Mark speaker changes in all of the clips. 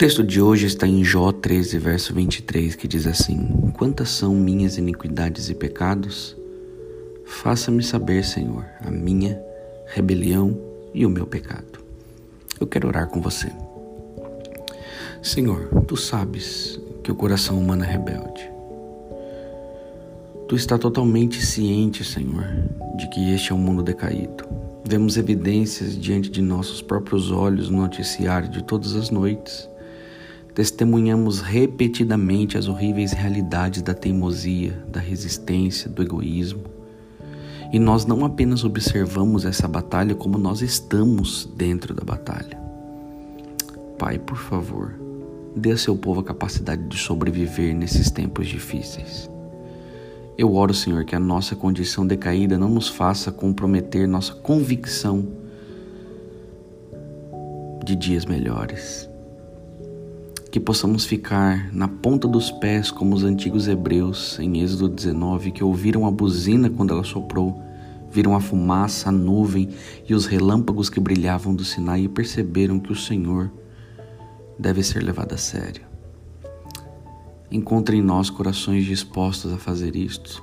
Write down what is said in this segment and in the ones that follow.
Speaker 1: texto de hoje está em Jó 13, verso 23, que diz assim: Quantas são minhas iniquidades e pecados? Faça-me saber, Senhor, a minha rebelião e o meu pecado. Eu quero orar com você. Senhor, tu sabes que o coração humano é rebelde. Tu está totalmente ciente, Senhor, de que este é um mundo decaído. Vemos evidências diante de nossos próprios olhos no noticiário de todas as noites testemunhamos repetidamente as horríveis realidades da teimosia, da resistência, do egoísmo. E nós não apenas observamos essa batalha, como nós estamos dentro da batalha. Pai, por favor, dê a seu povo a capacidade de sobreviver nesses tempos difíceis. Eu oro, Senhor, que a nossa condição decaída não nos faça comprometer nossa convicção de dias melhores que possamos ficar na ponta dos pés como os antigos hebreus em Êxodo 19 que ouviram a buzina quando ela soprou, viram a fumaça, a nuvem e os relâmpagos que brilhavam do Sinai e perceberam que o Senhor deve ser levado a sério. Encontre em nós corações dispostos a fazer isto.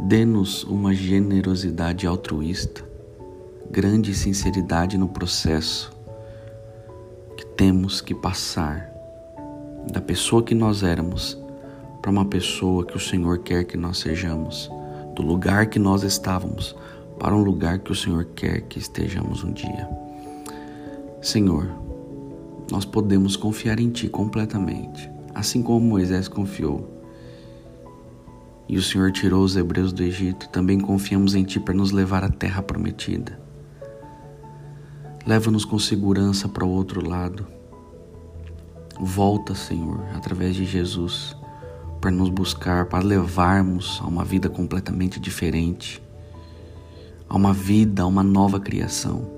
Speaker 1: Dê-nos uma generosidade altruísta, grande sinceridade no processo temos que passar da pessoa que nós éramos para uma pessoa que o Senhor quer que nós sejamos, do lugar que nós estávamos para um lugar que o Senhor quer que estejamos um dia. Senhor, nós podemos confiar em Ti completamente, assim como Moisés confiou. E o Senhor tirou os hebreus do Egito, também confiamos em Ti para nos levar à terra prometida. Leva-nos com segurança para o outro lado. Volta, Senhor, através de Jesus, para nos buscar, para levarmos a uma vida completamente diferente, a uma vida, a uma nova criação.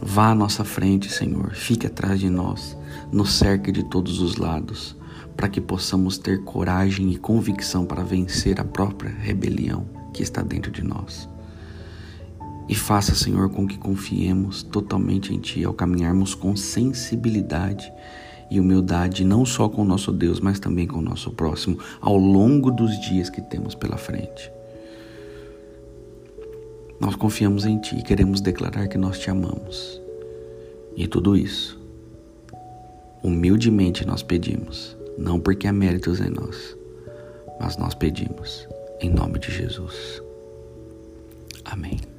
Speaker 1: Vá à nossa frente, Senhor, fique atrás de nós, nos cerque de todos os lados, para que possamos ter coragem e convicção para vencer a própria rebelião que está dentro de nós. E faça, Senhor, com que confiemos totalmente em Ti ao caminharmos com sensibilidade e humildade, não só com o nosso Deus, mas também com o nosso próximo, ao longo dos dias que temos pela frente. Nós confiamos em Ti e queremos declarar que nós te amamos. E tudo isso, humildemente nós pedimos, não porque há méritos em nós, mas nós pedimos em nome de Jesus. Amém.